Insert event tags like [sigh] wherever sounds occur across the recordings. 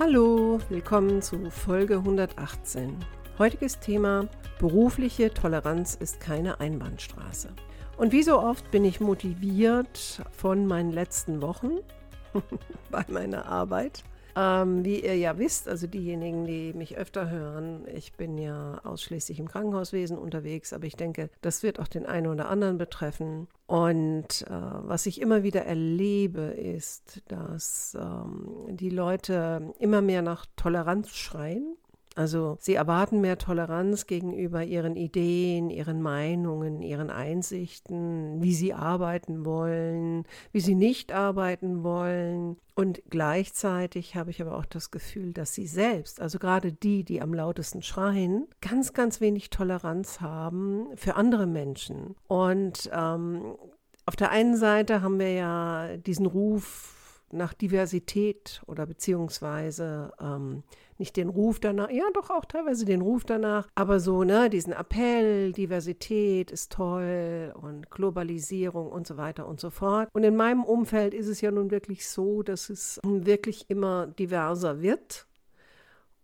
Hallo, willkommen zu Folge 118. Heutiges Thema: Berufliche Toleranz ist keine Einbahnstraße. Und wie so oft bin ich motiviert von meinen letzten Wochen [laughs] bei meiner Arbeit ähm, wie ihr ja wisst, also diejenigen, die mich öfter hören, ich bin ja ausschließlich im Krankenhauswesen unterwegs, aber ich denke, das wird auch den einen oder anderen betreffen. Und äh, was ich immer wieder erlebe, ist, dass ähm, die Leute immer mehr nach Toleranz schreien also sie erwarten mehr Toleranz gegenüber ihren Ideen, ihren Meinungen, ihren Einsichten, wie sie arbeiten wollen, wie sie nicht arbeiten wollen. Und gleichzeitig habe ich aber auch das Gefühl, dass sie selbst, also gerade die, die am lautesten schreien, ganz, ganz wenig Toleranz haben für andere Menschen. Und ähm, auf der einen Seite haben wir ja diesen Ruf nach Diversität oder beziehungsweise ähm, nicht den Ruf danach, ja doch auch teilweise den Ruf danach, aber so, ne, diesen Appell, Diversität ist toll und Globalisierung und so weiter und so fort. Und in meinem Umfeld ist es ja nun wirklich so, dass es wirklich immer diverser wird.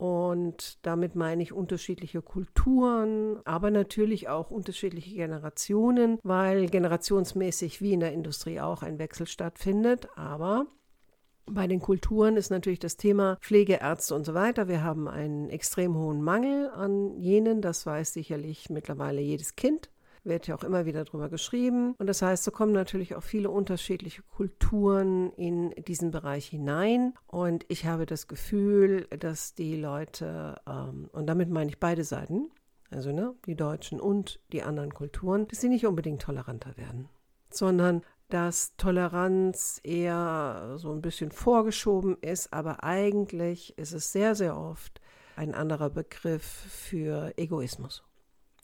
Und damit meine ich unterschiedliche Kulturen, aber natürlich auch unterschiedliche Generationen, weil generationsmäßig wie in der Industrie auch ein Wechsel stattfindet. Aber bei den Kulturen ist natürlich das Thema Pflegeärzte und so weiter. Wir haben einen extrem hohen Mangel an jenen. Das weiß sicherlich mittlerweile jedes Kind. Wird ja auch immer wieder darüber geschrieben. Und das heißt, so kommen natürlich auch viele unterschiedliche Kulturen in diesen Bereich hinein. Und ich habe das Gefühl, dass die Leute, ähm, und damit meine ich beide Seiten, also ne, die Deutschen und die anderen Kulturen, dass sie nicht unbedingt toleranter werden, sondern dass Toleranz eher so ein bisschen vorgeschoben ist, aber eigentlich ist es sehr, sehr oft ein anderer Begriff für Egoismus.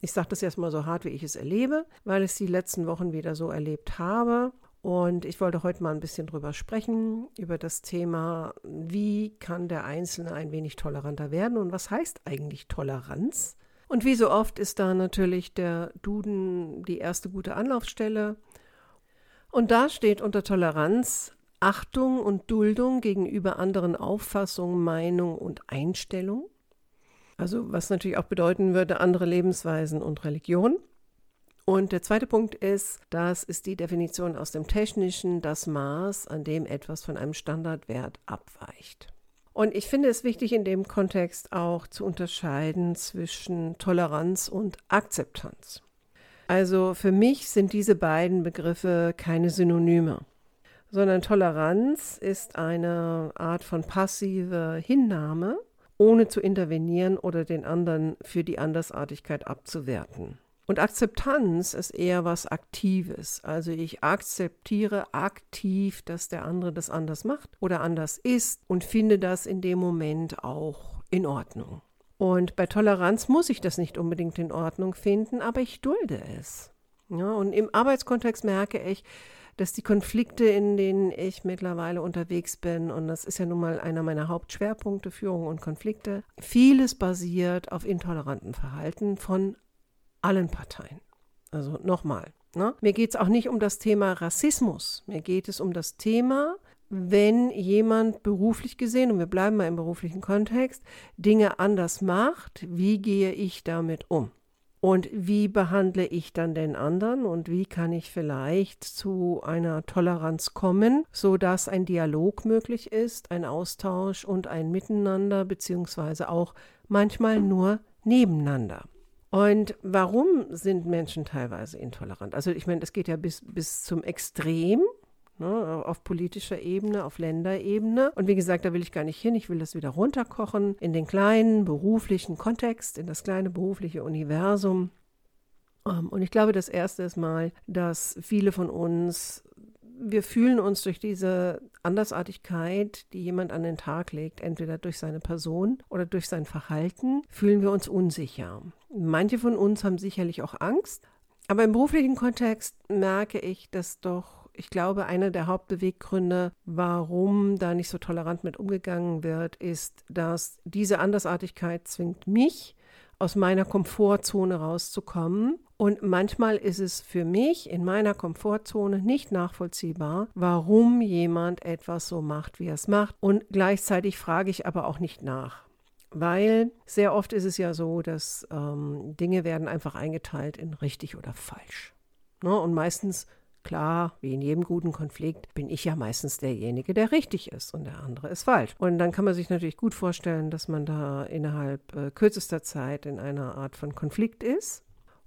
Ich sage das erstmal so hart, wie ich es erlebe, weil ich es die letzten Wochen wieder so erlebt habe. Und ich wollte heute mal ein bisschen drüber sprechen, über das Thema, wie kann der Einzelne ein wenig toleranter werden und was heißt eigentlich Toleranz? Und wie so oft ist da natürlich der Duden die erste gute Anlaufstelle. Und da steht unter Toleranz Achtung und Duldung gegenüber anderen Auffassungen, Meinungen und Einstellungen. Also was natürlich auch bedeuten würde, andere Lebensweisen und Religion. Und der zweite Punkt ist, das ist die Definition aus dem Technischen, das Maß, an dem etwas von einem Standardwert abweicht. Und ich finde es wichtig, in dem Kontext auch zu unterscheiden zwischen Toleranz und Akzeptanz. Also für mich sind diese beiden Begriffe keine Synonyme, sondern Toleranz ist eine Art von passive Hinnahme, ohne zu intervenieren oder den anderen für die Andersartigkeit abzuwerten. Und Akzeptanz ist eher was Aktives. Also ich akzeptiere aktiv, dass der andere das anders macht oder anders ist und finde das in dem Moment auch in Ordnung. Und bei Toleranz muss ich das nicht unbedingt in Ordnung finden, aber ich dulde es. Ja, und im Arbeitskontext merke ich, dass die Konflikte, in denen ich mittlerweile unterwegs bin, und das ist ja nun mal einer meiner Hauptschwerpunkte, Führung und Konflikte, vieles basiert auf intoleranten Verhalten von allen Parteien. Also nochmal, ne? mir geht es auch nicht um das Thema Rassismus, mir geht es um das Thema, wenn jemand beruflich gesehen, und wir bleiben mal im beruflichen Kontext, Dinge anders macht, wie gehe ich damit um? Und wie behandle ich dann den anderen und wie kann ich vielleicht zu einer Toleranz kommen, sodass ein Dialog möglich ist, ein Austausch und ein Miteinander, beziehungsweise auch manchmal nur nebeneinander. Und warum sind Menschen teilweise intolerant? Also ich meine, es geht ja bis, bis zum Extrem, ne, auf politischer Ebene, auf Länderebene. Und wie gesagt, da will ich gar nicht hin. Ich will das wieder runterkochen in den kleinen beruflichen Kontext, in das kleine berufliche Universum. Ähm, und ich glaube, das Erste ist mal, dass viele von uns wir fühlen uns durch diese Andersartigkeit, die jemand an den Tag legt, entweder durch seine Person oder durch sein Verhalten, fühlen wir uns unsicher. Manche von uns haben sicherlich auch Angst, aber im beruflichen Kontext merke ich, dass doch, ich glaube, einer der Hauptbeweggründe, warum da nicht so tolerant mit umgegangen wird, ist, dass diese Andersartigkeit zwingt mich, aus meiner Komfortzone rauszukommen. Und manchmal ist es für mich in meiner Komfortzone nicht nachvollziehbar, warum jemand etwas so macht, wie er es macht. Und gleichzeitig frage ich aber auch nicht nach. Weil sehr oft ist es ja so, dass ähm, Dinge werden einfach eingeteilt in richtig oder falsch. Ne? Und meistens Klar, wie in jedem guten Konflikt bin ich ja meistens derjenige, der richtig ist und der andere ist falsch. Und dann kann man sich natürlich gut vorstellen, dass man da innerhalb äh, kürzester Zeit in einer Art von Konflikt ist.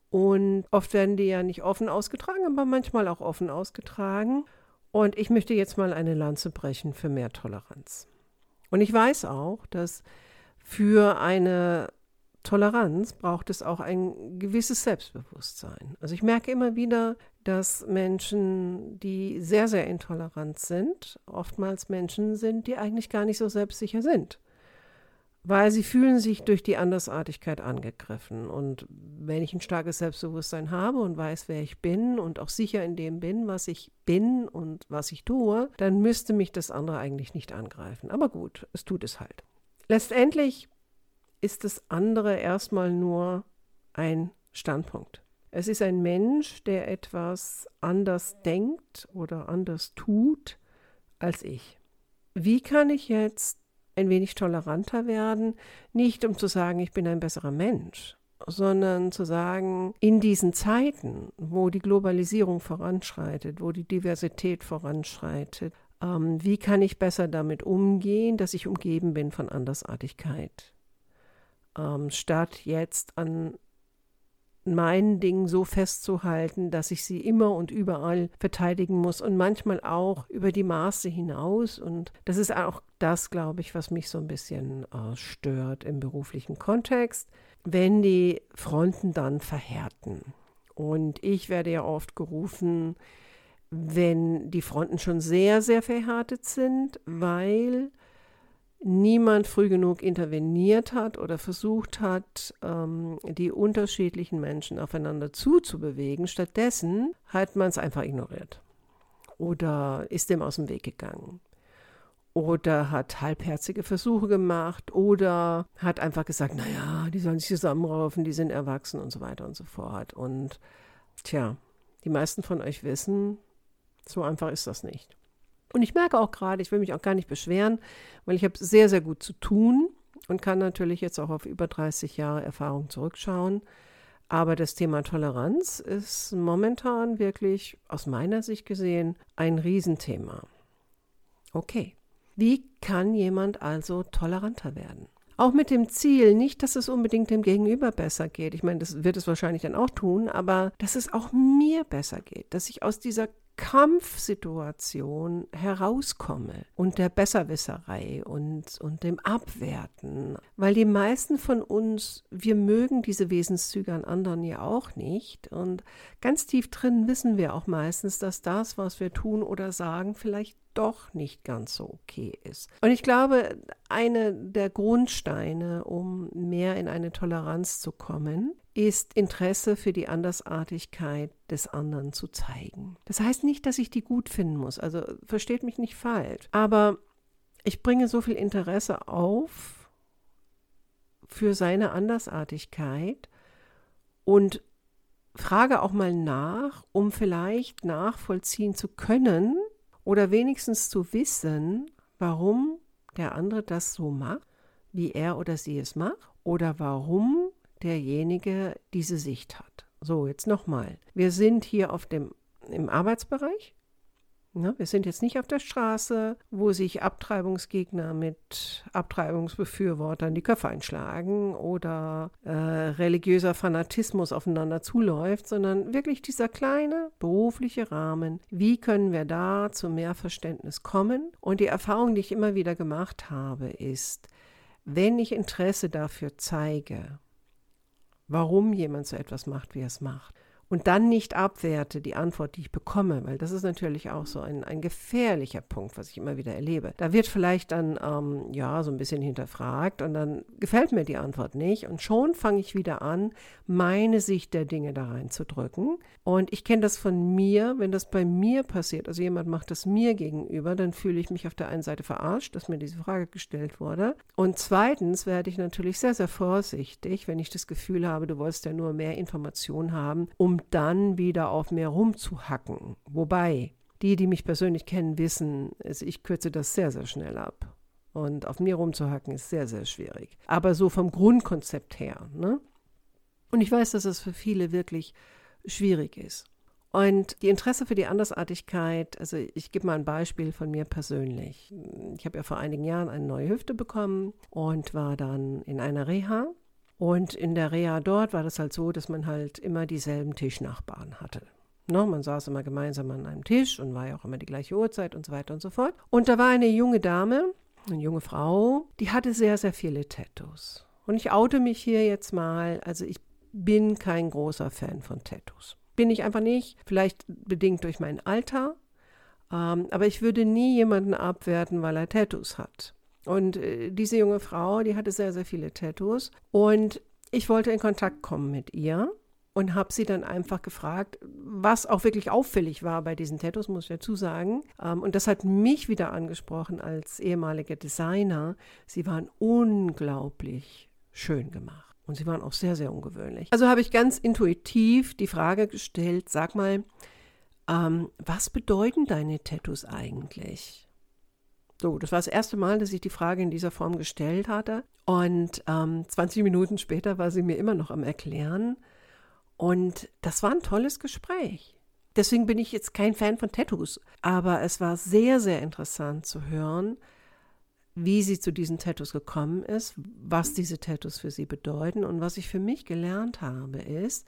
Und oft werden die ja nicht offen ausgetragen, aber manchmal auch offen ausgetragen. Und ich möchte jetzt mal eine Lanze brechen für mehr Toleranz. Und ich weiß auch, dass für eine Toleranz braucht es auch ein gewisses Selbstbewusstsein. Also ich merke immer wieder, dass Menschen, die sehr, sehr intolerant sind, oftmals Menschen sind, die eigentlich gar nicht so selbstsicher sind. Weil sie fühlen sich durch die Andersartigkeit angegriffen. Und wenn ich ein starkes Selbstbewusstsein habe und weiß, wer ich bin und auch sicher in dem bin, was ich bin und was ich tue, dann müsste mich das andere eigentlich nicht angreifen. Aber gut, es tut es halt. Letztendlich ist das andere erstmal nur ein Standpunkt. Es ist ein Mensch, der etwas anders denkt oder anders tut als ich. Wie kann ich jetzt ein wenig toleranter werden? Nicht um zu sagen, ich bin ein besserer Mensch, sondern zu sagen, in diesen Zeiten, wo die Globalisierung voranschreitet, wo die Diversität voranschreitet, ähm, wie kann ich besser damit umgehen, dass ich umgeben bin von Andersartigkeit? ähm, statt jetzt an meinen Dingen so festzuhalten, dass ich sie immer und überall verteidigen muss und manchmal auch über die Maße hinaus. Und das ist auch das, glaube ich, was mich so ein bisschen äh, stört im beruflichen Kontext, wenn die Fronten dann verhärten. Und ich werde ja oft gerufen, wenn die Fronten schon sehr, sehr verhärtet sind, weil niemand früh genug interveniert hat oder versucht hat, ähm, die unterschiedlichen Menschen aufeinander zuzubewegen. Stattdessen hat man es einfach ignoriert oder ist dem aus dem Weg gegangen oder hat halbherzige Versuche gemacht oder hat einfach gesagt, naja, die sollen sich zusammenraufen, die sind erwachsen und so weiter und so fort. Und tja, die meisten von euch wissen, so einfach ist das nicht. Und ich merke auch gerade, ich will mich auch gar nicht beschweren, weil ich habe sehr, sehr gut zu tun und kann natürlich jetzt auch auf über 30 Jahre Erfahrung zurückschauen. Aber das Thema Toleranz ist momentan wirklich aus meiner Sicht gesehen ein Riesenthema. Okay, wie kann jemand also toleranter werden? Auch mit dem Ziel, nicht, dass es unbedingt dem Gegenüber besser geht. Ich meine, das wird es wahrscheinlich dann auch tun, aber dass es auch mir besser geht, dass ich aus dieser Kampfsituation herauskomme und der Besserwisserei und, und dem Abwerten. Weil die meisten von uns, wir mögen diese Wesenszüge an anderen ja auch nicht. Und ganz tief drin wissen wir auch meistens, dass das, was wir tun oder sagen, vielleicht doch nicht ganz so okay ist. Und ich glaube, eine der Grundsteine, um mehr in eine Toleranz zu kommen, ist Interesse für die Andersartigkeit des anderen zu zeigen. Das heißt nicht, dass ich die gut finden muss, also versteht mich nicht falsch, aber ich bringe so viel Interesse auf für seine Andersartigkeit und frage auch mal nach, um vielleicht nachvollziehen zu können oder wenigstens zu wissen, warum der andere das so macht, wie er oder sie es macht, oder warum derjenige diese Sicht hat. So, jetzt nochmal. Wir sind hier auf dem, im Arbeitsbereich. Ja, wir sind jetzt nicht auf der Straße, wo sich Abtreibungsgegner mit Abtreibungsbefürwortern die Köpfe einschlagen oder äh, religiöser Fanatismus aufeinander zuläuft, sondern wirklich dieser kleine berufliche Rahmen. Wie können wir da zu mehr Verständnis kommen? Und die Erfahrung, die ich immer wieder gemacht habe, ist, wenn ich Interesse dafür zeige, warum jemand so etwas macht, wie er es macht. Und dann nicht abwerte die Antwort, die ich bekomme, weil das ist natürlich auch so ein, ein gefährlicher Punkt, was ich immer wieder erlebe. Da wird vielleicht dann, ähm, ja, so ein bisschen hinterfragt und dann gefällt mir die Antwort nicht und schon fange ich wieder an, meine Sicht der Dinge da reinzudrücken. Und ich kenne das von mir, wenn das bei mir passiert, also jemand macht das mir gegenüber, dann fühle ich mich auf der einen Seite verarscht, dass mir diese Frage gestellt wurde. Und zweitens werde ich natürlich sehr, sehr vorsichtig, wenn ich das Gefühl habe, du wolltest ja nur mehr Informationen haben, um dann wieder auf mir rumzuhacken. Wobei, die, die mich persönlich kennen, wissen, ich kürze das sehr, sehr schnell ab. Und auf mir rumzuhacken ist sehr, sehr schwierig. Aber so vom Grundkonzept her. Ne? Und ich weiß, dass es für viele wirklich schwierig ist. Und die Interesse für die Andersartigkeit, also ich gebe mal ein Beispiel von mir persönlich. Ich habe ja vor einigen Jahren eine neue Hüfte bekommen und war dann in einer Reha und in der Reha dort war das halt so, dass man halt immer dieselben Tischnachbarn hatte. No, ne, man saß immer gemeinsam an einem Tisch und war ja auch immer die gleiche Uhrzeit und so weiter und so fort. Und da war eine junge Dame, eine junge Frau, die hatte sehr, sehr viele Tattoos. Und ich oute mich hier jetzt mal, also ich bin kein großer Fan von Tattoos. Bin ich einfach nicht, vielleicht bedingt durch mein Alter, ähm, aber ich würde nie jemanden abwerten, weil er Tattoos hat. Und äh, diese junge Frau, die hatte sehr, sehr viele Tattoos. Und ich wollte in Kontakt kommen mit ihr und habe sie dann einfach gefragt, was auch wirklich auffällig war bei diesen Tattoos, muss ich dazu sagen. Ähm, und das hat mich wieder angesprochen als ehemaliger Designer. Sie waren unglaublich schön gemacht. Und sie waren auch sehr, sehr ungewöhnlich. Also habe ich ganz intuitiv die Frage gestellt, sag mal, ähm, was bedeuten deine Tattoos eigentlich? So, das war das erste Mal, dass ich die Frage in dieser Form gestellt hatte. Und ähm, 20 Minuten später war sie mir immer noch am Erklären. Und das war ein tolles Gespräch. Deswegen bin ich jetzt kein Fan von Tattoos. Aber es war sehr, sehr interessant zu hören, wie sie zu diesen Tattoos gekommen ist, was diese Tattoos für sie bedeuten. Und was ich für mich gelernt habe, ist,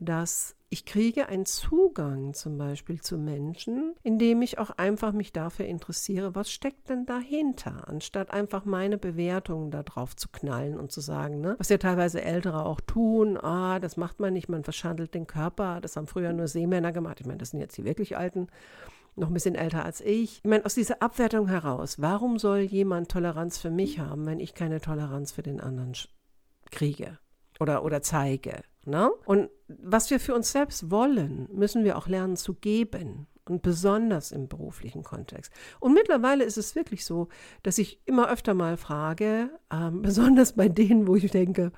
dass ich kriege einen Zugang zum Beispiel zu Menschen, indem ich auch einfach mich dafür interessiere, was steckt denn dahinter, anstatt einfach meine Bewertungen da drauf zu knallen und zu sagen, ne, was ja teilweise Ältere auch tun, ah, das macht man nicht, man verschandelt den Körper, das haben früher nur Seemänner gemacht, ich meine, das sind jetzt die wirklich Alten, noch ein bisschen älter als ich. Ich meine, aus dieser Abwertung heraus, warum soll jemand Toleranz für mich haben, wenn ich keine Toleranz für den anderen kriege oder, oder zeige? Ne? Und was wir für uns selbst wollen, müssen wir auch lernen zu geben. Und besonders im beruflichen Kontext. Und mittlerweile ist es wirklich so, dass ich immer öfter mal frage, ähm, [laughs] besonders bei denen, wo ich denke,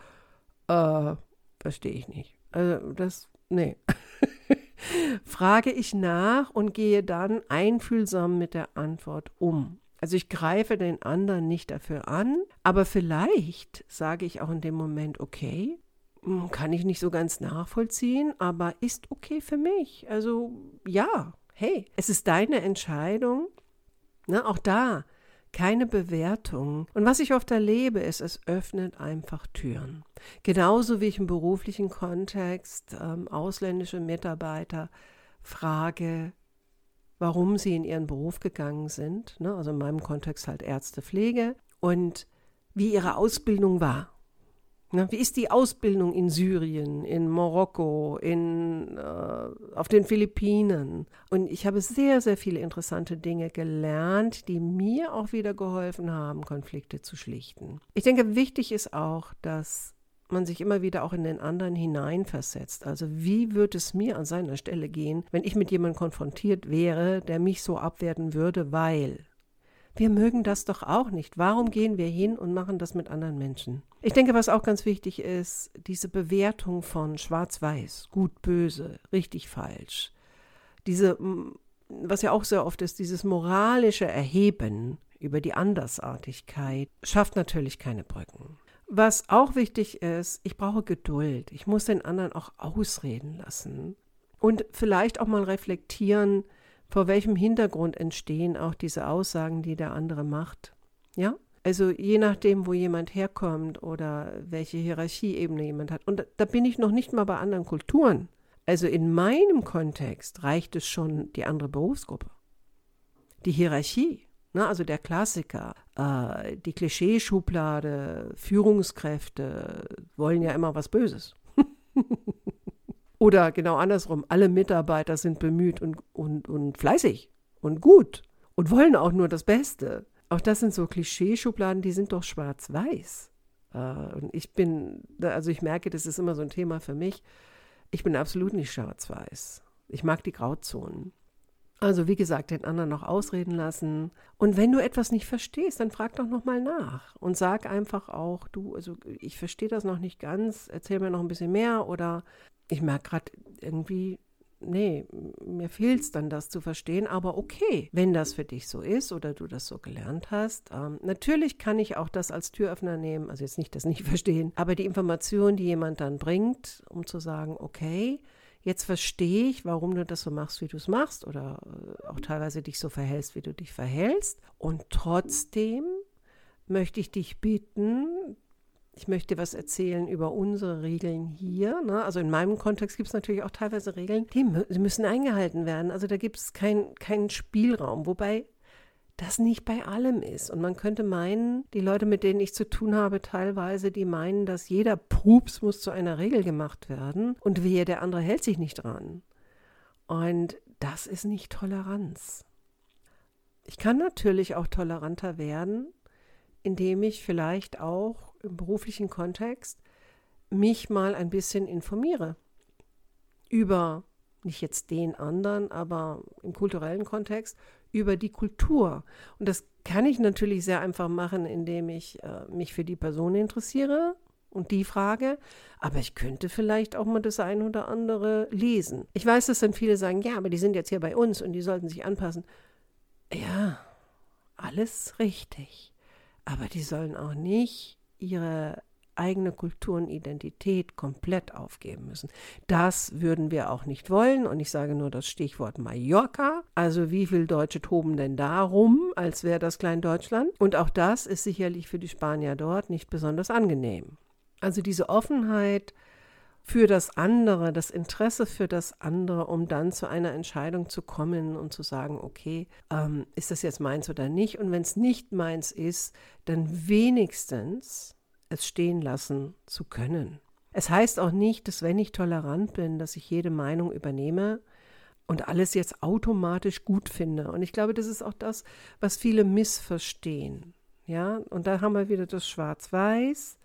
äh, verstehe ich nicht. Also das, nee. [laughs] frage ich nach und gehe dann einfühlsam mit der Antwort um. Also ich greife den anderen nicht dafür an, aber vielleicht sage ich auch in dem Moment, okay, hm, kann ich nicht so ganz nachvollziehen, aber ist okay für mich. Also ja, hey, es ist deine Entscheidung. Ne, auch da keine Bewertung. Und was ich oft erlebe, ist, es öffnet einfach Türen. Genauso wie ich im beruflichen Kontext ähm, ausländische Mitarbeiter frage, warum sie in ihren Beruf gegangen sind, ne, also in meinem Kontext halt Ärzte, Pflege, und wie ihre Ausbildung war. Na, wie ist die Ausbildung in Syrien, in Marokko, in, äh, auf den Philippinen? Und ich habe sehr, sehr viele interessante Dinge gelernt, die mir auch wieder geholfen haben, Konflikte zu schlichten. Ich denke, wichtig ist auch, dass man sich immer wieder auch in den anderen hineinversetzt. Also wie würde es mir an seiner Stelle gehen, wenn ich mit jemandem konfrontiert wäre, der mich so abwerten würde, weil wir mögen das doch auch nicht. Warum gehen wir hin und machen das mit anderen Menschen? Ich denke, was auch ganz wichtig ist, diese Bewertung von schwarz-weiß, gut, böse, richtig, falsch. Diese, was ja auch sehr oft ist, dieses moralische Erheben über die Andersartigkeit schafft natürlich keine Brücken. Was auch wichtig ist, ich brauche Geduld. Ich muss den anderen auch ausreden lassen. Und vielleicht auch mal reflektieren, vor welchem Hintergrund entstehen auch diese Aussagen, die der andere macht. Ja? Also je nachdem, wo jemand herkommt oder welche Hierarchieebene jemand hat. Und da bin ich noch nicht mal bei anderen Kulturen. Also in meinem Kontext reicht es schon die andere Berufsgruppe. Die Hierarchie, ne, also der Klassiker, äh, die Klischeeschublade, Führungskräfte wollen ja immer was Böses. [laughs] Oder genau andersrum, alle Mitarbeiter sind bemüht und, und, und fleißig und gut und wollen auch nur das Beste. Auch das sind so Klischeeschubladen, die sind doch schwarz-weiß. Äh, und ich bin, also ich merke, das ist immer so ein Thema für mich. Ich bin absolut nicht schwarz-weiß. Ich mag die Grauzonen. Also wie gesagt, den anderen noch ausreden lassen. Und wenn du etwas nicht verstehst, dann frag doch nochmal nach und sag einfach auch, du, also ich verstehe das noch nicht ganz, erzähl mir noch ein bisschen mehr oder ich merke gerade irgendwie, nee, mir fehlt es dann, das zu verstehen, aber okay, wenn das für dich so ist oder du das so gelernt hast. Ähm, natürlich kann ich auch das als Türöffner nehmen, also jetzt nicht das nicht verstehen, aber die Information, die jemand dann bringt, um zu sagen, okay, Jetzt verstehe ich, warum du das so machst, wie du es machst oder äh, auch teilweise dich so verhältst, wie du dich verhältst. Und trotzdem möchte ich dich bitten, ich möchte was erzählen über unsere Regeln hier. Ne? Also in meinem Kontext gibt es natürlich auch teilweise Regeln, die, müssen eingehalten werden. Also da gibt es keinen kein Spielraum. Wobei das nicht bei allem ist. Und man könnte meinen, die Leute, mit denen ich zu tun habe, teilweise, die meinen, dass jeder Pups muss zu einer Regel gemacht werden und wehe, der andere hält sich nicht dran. Und das ist nicht Toleranz. Ich kann natürlich auch toleranter werden, indem ich vielleicht auch im beruflichen Kontext mich mal ein bisschen informiere über nicht jetzt den anderen, aber im kulturellen Kontext über die Kultur. Und das kann ich natürlich sehr einfach machen, indem ich äh, mich für die Person interessiere und die frage. Aber ich könnte vielleicht auch mal das ein oder andere lesen. Ich weiß, dass dann viele sagen, ja, aber die sind jetzt hier bei uns und die sollten sich anpassen. Ja, alles richtig. Aber die sollen auch nicht ihre eigene Kultur und Identität komplett aufgeben müssen. Das würden wir auch nicht wollen. Und ich sage nur das Stichwort Mallorca. Also wie viele Deutsche toben denn darum, als wäre das Klein-Deutschland? Und auch das ist sicherlich für die Spanier dort nicht besonders angenehm. Also diese Offenheit für das andere, das Interesse für das andere, um dann zu einer Entscheidung zu kommen und zu sagen, okay, ähm, ist das jetzt meins oder nicht? Und wenn es nicht meins ist, dann wenigstens es stehen lassen zu können. Es heißt auch nicht, dass wenn ich tolerant bin, dass ich jede Meinung übernehme und alles jetzt automatisch gut finde. Und ich glaube, das ist auch das, was viele missverstehen. Ja, und da haben wir wieder das Schwarz-Weiß.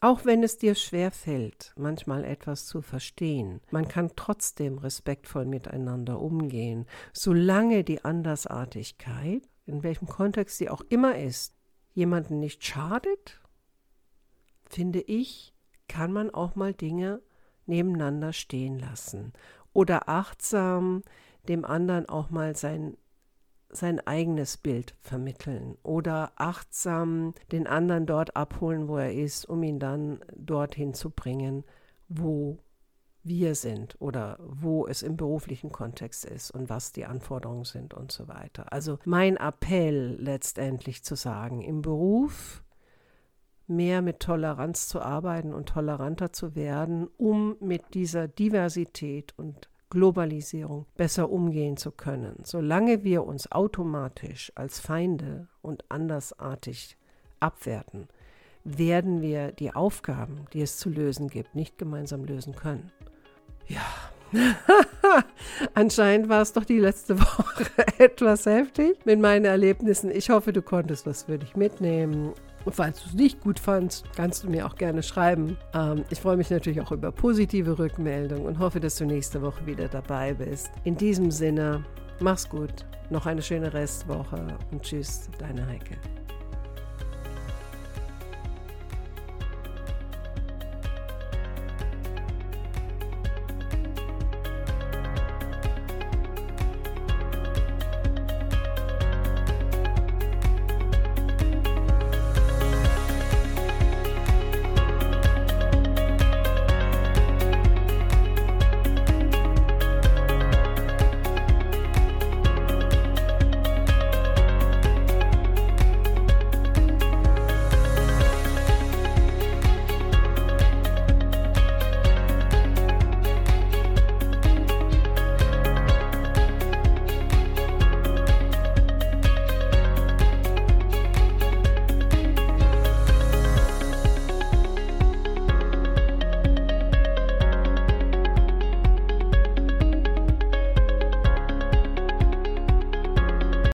Auch wenn es dir schwer fällt, manchmal etwas zu verstehen, man kann trotzdem respektvoll miteinander umgehen, solange die Andersartigkeit, in welchem Kontext sie auch immer ist, jemanden nicht schadet finde ich, kann man auch mal Dinge nebeneinander stehen lassen oder achtsam dem anderen auch mal sein sein eigenes Bild vermitteln oder achtsam den anderen dort abholen, wo er ist, um ihn dann dorthin zu bringen, wo wir sind oder wo es im beruflichen Kontext ist und was die Anforderungen sind und so weiter. Also mein Appell letztendlich zu sagen, im Beruf mehr mit Toleranz zu arbeiten und toleranter zu werden, um mit dieser Diversität und Globalisierung besser umgehen zu können. Solange wir uns automatisch als Feinde und andersartig abwerten, werden wir die Aufgaben, die es zu lösen gibt, nicht gemeinsam lösen können. Ja, [laughs] Anscheinend war es doch die letzte Woche [laughs] etwas heftig mit meinen Erlebnissen. Ich hoffe, du konntest was für dich mitnehmen. Und falls du es nicht gut fandst, kannst du mir auch gerne schreiben. Ähm, ich freue mich natürlich auch über positive Rückmeldungen und hoffe, dass du nächste Woche wieder dabei bist. In diesem Sinne, mach's gut, noch eine schöne Restwoche und tschüss, deine Heike.